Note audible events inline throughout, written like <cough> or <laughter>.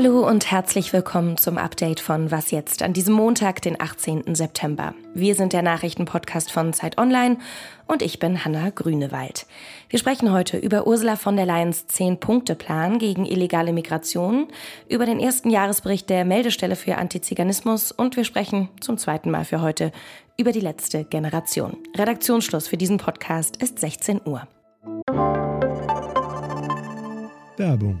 Hallo und herzlich willkommen zum Update von Was jetzt an diesem Montag, den 18. September. Wir sind der Nachrichtenpodcast von Zeit Online und ich bin Hanna Grünewald. Wir sprechen heute über Ursula von der Leyens 10-Punkte-Plan gegen illegale Migration, über den ersten Jahresbericht der Meldestelle für Antiziganismus und wir sprechen zum zweiten Mal für heute über die letzte Generation. Redaktionsschluss für diesen Podcast ist 16 Uhr. Werbung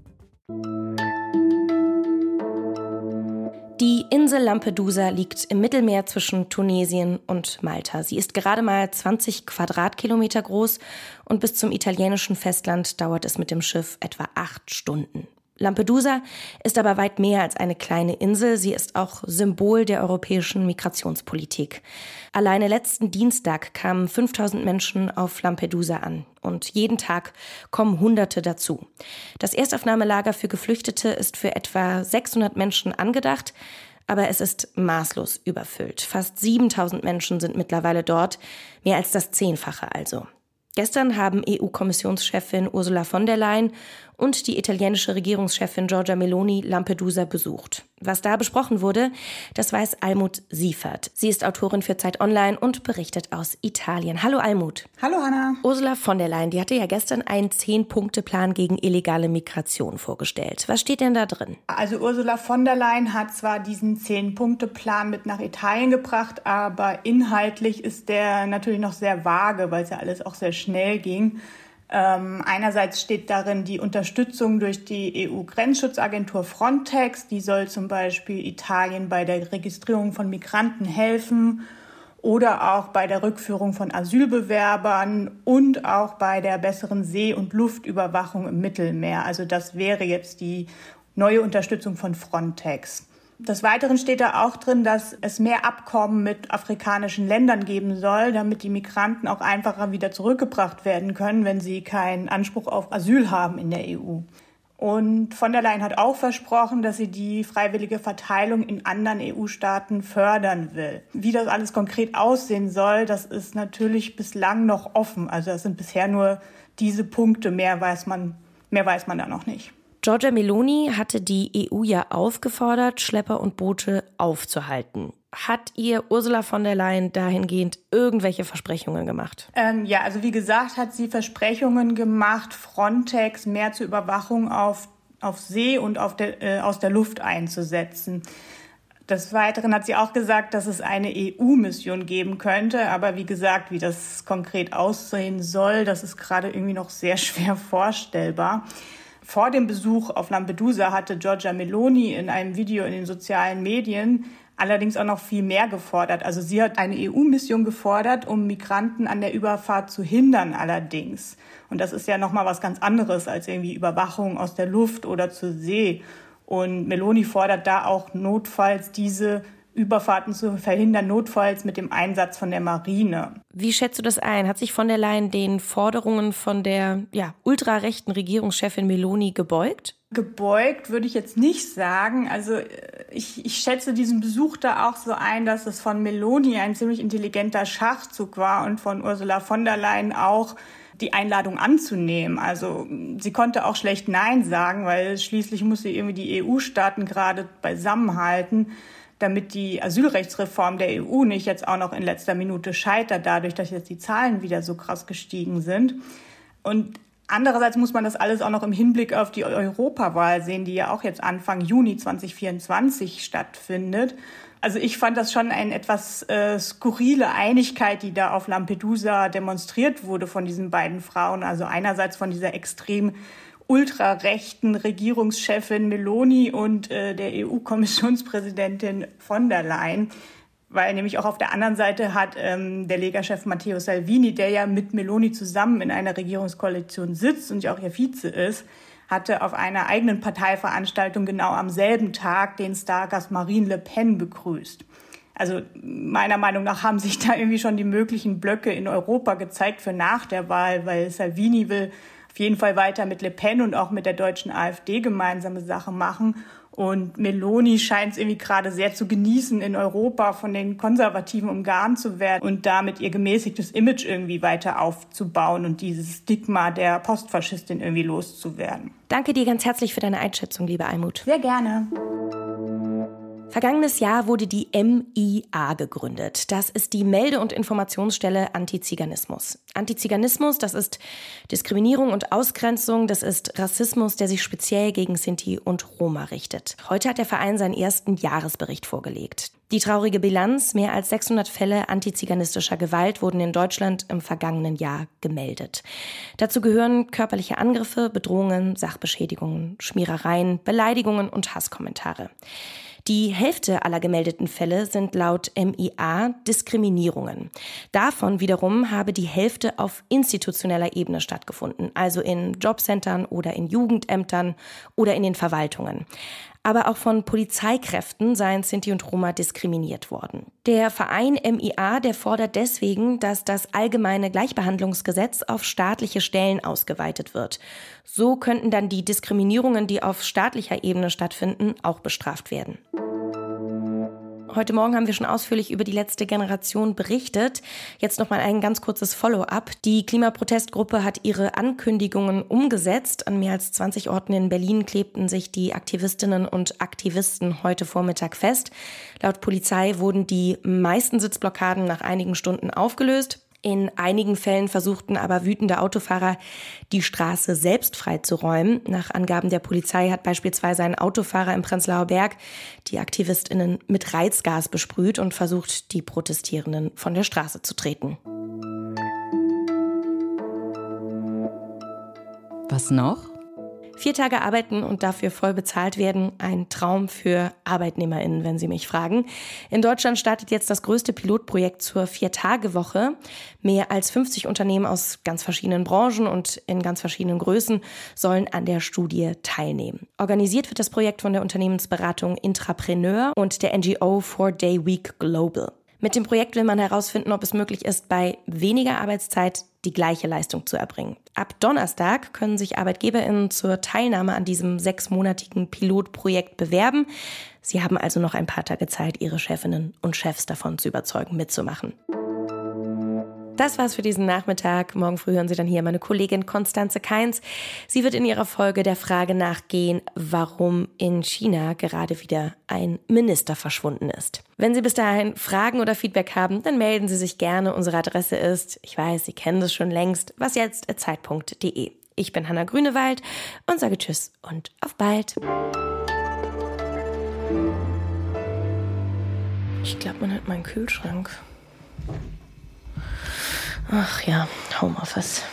Insel Lampedusa liegt im Mittelmeer zwischen Tunesien und Malta. Sie ist gerade mal 20 Quadratkilometer groß und bis zum italienischen Festland dauert es mit dem Schiff etwa acht Stunden. Lampedusa ist aber weit mehr als eine kleine Insel. Sie ist auch Symbol der europäischen Migrationspolitik. Alleine letzten Dienstag kamen 5000 Menschen auf Lampedusa an. Und jeden Tag kommen Hunderte dazu. Das Erstaufnahmelager für Geflüchtete ist für etwa 600 Menschen angedacht. Aber es ist maßlos überfüllt. Fast 7000 Menschen sind mittlerweile dort. Mehr als das Zehnfache also. Gestern haben EU-Kommissionschefin Ursula von der Leyen und die italienische Regierungschefin Giorgia Meloni Lampedusa besucht. Was da besprochen wurde, das weiß Almut Siefert. Sie ist Autorin für Zeit Online und berichtet aus Italien. Hallo Almut. Hallo Hanna. Ursula von der Leyen, die hatte ja gestern einen Zehn-Punkte-Plan gegen illegale Migration vorgestellt. Was steht denn da drin? Also Ursula von der Leyen hat zwar diesen Zehn-Punkte-Plan mit nach Italien gebracht, aber inhaltlich ist der natürlich noch sehr vage, weil es ja alles auch sehr schnell ging. Ähm, einerseits steht darin die Unterstützung durch die EU-Grenzschutzagentur Frontex. Die soll zum Beispiel Italien bei der Registrierung von Migranten helfen oder auch bei der Rückführung von Asylbewerbern und auch bei der besseren See- und Luftüberwachung im Mittelmeer. Also das wäre jetzt die neue Unterstützung von Frontex. Des Weiteren steht da auch drin, dass es mehr Abkommen mit afrikanischen Ländern geben soll, damit die Migranten auch einfacher wieder zurückgebracht werden können, wenn sie keinen Anspruch auf Asyl haben in der EU. Und von der Leyen hat auch versprochen, dass sie die freiwillige Verteilung in anderen EU-Staaten fördern will. Wie das alles konkret aussehen soll, das ist natürlich bislang noch offen. Also das sind bisher nur diese Punkte. Mehr weiß man, mehr weiß man da noch nicht. Giorgia Meloni hatte die EU ja aufgefordert, Schlepper und Boote aufzuhalten. Hat ihr Ursula von der Leyen dahingehend irgendwelche Versprechungen gemacht? Ähm, ja, also wie gesagt, hat sie Versprechungen gemacht, Frontex mehr zur Überwachung auf, auf See und auf der, äh, aus der Luft einzusetzen. Des Weiteren hat sie auch gesagt, dass es eine EU-Mission geben könnte. Aber wie gesagt, wie das konkret aussehen soll, das ist gerade irgendwie noch sehr <laughs> schwer vorstellbar. Vor dem Besuch auf Lampedusa hatte Giorgia Meloni in einem Video in den sozialen Medien allerdings auch noch viel mehr gefordert. Also sie hat eine EU-Mission gefordert, um Migranten an der Überfahrt zu hindern allerdings. Und das ist ja nochmal was ganz anderes als irgendwie Überwachung aus der Luft oder zur See. Und Meloni fordert da auch notfalls diese Überfahrten zu verhindern, notfalls mit dem Einsatz von der Marine. Wie schätzt du das ein? Hat sich von der Leyen den Forderungen von der ja, ultrarechten Regierungschefin Meloni gebeugt? Gebeugt würde ich jetzt nicht sagen. Also äh, ich, ich schätze diesen Besuch da auch so ein, dass es von Meloni ein ziemlich intelligenter Schachzug war und von Ursula von der Leyen auch die Einladung anzunehmen. Also sie konnte auch schlecht Nein sagen, weil schließlich muss sie irgendwie die EU-Staaten gerade beisammenhalten damit die Asylrechtsreform der EU nicht jetzt auch noch in letzter Minute scheitert, dadurch, dass jetzt die Zahlen wieder so krass gestiegen sind. Und andererseits muss man das alles auch noch im Hinblick auf die Europawahl sehen, die ja auch jetzt Anfang Juni 2024 stattfindet. Also ich fand das schon eine etwas äh, skurrile Einigkeit, die da auf Lampedusa demonstriert wurde von diesen beiden Frauen. Also einerseits von dieser extrem ultrarechten Regierungschefin Meloni und äh, der EU-Kommissionspräsidentin von der Leyen. Weil nämlich auch auf der anderen Seite hat ähm, der Lega-Chef Matteo Salvini, der ja mit Meloni zusammen in einer Regierungskoalition sitzt und ja auch ihr Vize ist, hatte auf einer eigenen Parteiveranstaltung genau am selben Tag den Stargast Marine Le Pen begrüßt. Also meiner Meinung nach haben sich da irgendwie schon die möglichen Blöcke in Europa gezeigt für nach der Wahl, weil Salvini will auf jeden Fall weiter mit Le Pen und auch mit der deutschen AfD gemeinsame Sache machen. Und Meloni scheint es irgendwie gerade sehr zu genießen, in Europa von den Konservativen umgarnt zu werden und damit ihr gemäßigtes Image irgendwie weiter aufzubauen und dieses Stigma der Postfaschistin irgendwie loszuwerden. Danke dir ganz herzlich für deine Einschätzung, liebe Almut. Sehr gerne. Vergangenes Jahr wurde die MIA gegründet. Das ist die Melde- und Informationsstelle Antiziganismus. Antiziganismus, das ist Diskriminierung und Ausgrenzung, das ist Rassismus, der sich speziell gegen Sinti und Roma richtet. Heute hat der Verein seinen ersten Jahresbericht vorgelegt. Die traurige Bilanz, mehr als 600 Fälle antiziganistischer Gewalt wurden in Deutschland im vergangenen Jahr gemeldet. Dazu gehören körperliche Angriffe, Bedrohungen, Sachbeschädigungen, Schmierereien, Beleidigungen und Hasskommentare. Die Hälfte aller gemeldeten Fälle sind laut MIA Diskriminierungen. Davon wiederum habe die Hälfte auf institutioneller Ebene stattgefunden, also in Jobcentern oder in Jugendämtern oder in den Verwaltungen aber auch von Polizeikräften seien Sinti und Roma diskriminiert worden. Der Verein MIA, der fordert deswegen, dass das allgemeine Gleichbehandlungsgesetz auf staatliche Stellen ausgeweitet wird. So könnten dann die Diskriminierungen, die auf staatlicher Ebene stattfinden, auch bestraft werden. Heute Morgen haben wir schon ausführlich über die letzte Generation berichtet. Jetzt noch mal ein ganz kurzes Follow-up. Die Klimaprotestgruppe hat ihre Ankündigungen umgesetzt. An mehr als 20 Orten in Berlin klebten sich die Aktivistinnen und Aktivisten heute Vormittag fest. Laut Polizei wurden die meisten Sitzblockaden nach einigen Stunden aufgelöst. In einigen Fällen versuchten aber wütende Autofahrer, die Straße selbst freizuräumen. Nach Angaben der Polizei hat beispielsweise ein Autofahrer im Prenzlauer Berg die AktivistInnen mit Reizgas besprüht und versucht, die Protestierenden von der Straße zu treten. Was noch? Vier Tage arbeiten und dafür voll bezahlt werden, ein Traum für ArbeitnehmerInnen, wenn Sie mich fragen. In Deutschland startet jetzt das größte Pilotprojekt zur Vier-Tage-Woche. Mehr als 50 Unternehmen aus ganz verschiedenen Branchen und in ganz verschiedenen Größen sollen an der Studie teilnehmen. Organisiert wird das Projekt von der Unternehmensberatung Intrapreneur und der NGO Four Day Week Global. Mit dem Projekt will man herausfinden, ob es möglich ist, bei weniger Arbeitszeit die gleiche Leistung zu erbringen. Ab Donnerstag können sich ArbeitgeberInnen zur Teilnahme an diesem sechsmonatigen Pilotprojekt bewerben. Sie haben also noch ein paar Tage Zeit, ihre Chefinnen und Chefs davon zu überzeugen, mitzumachen. Das war's für diesen Nachmittag. Morgen früh hören Sie dann hier meine Kollegin Konstanze Keins. Sie wird in ihrer Folge der Frage nachgehen, warum in China gerade wieder ein Minister verschwunden ist. Wenn Sie bis dahin Fragen oder Feedback haben, dann melden Sie sich gerne. Unsere Adresse ist, ich weiß, Sie kennen das schon längst, wasjetzt.zeit.de. Ich bin Hanna Grünewald und sage Tschüss und auf bald. Ich glaube, man hat meinen Kühlschrank. Ach ja, Homeoffice.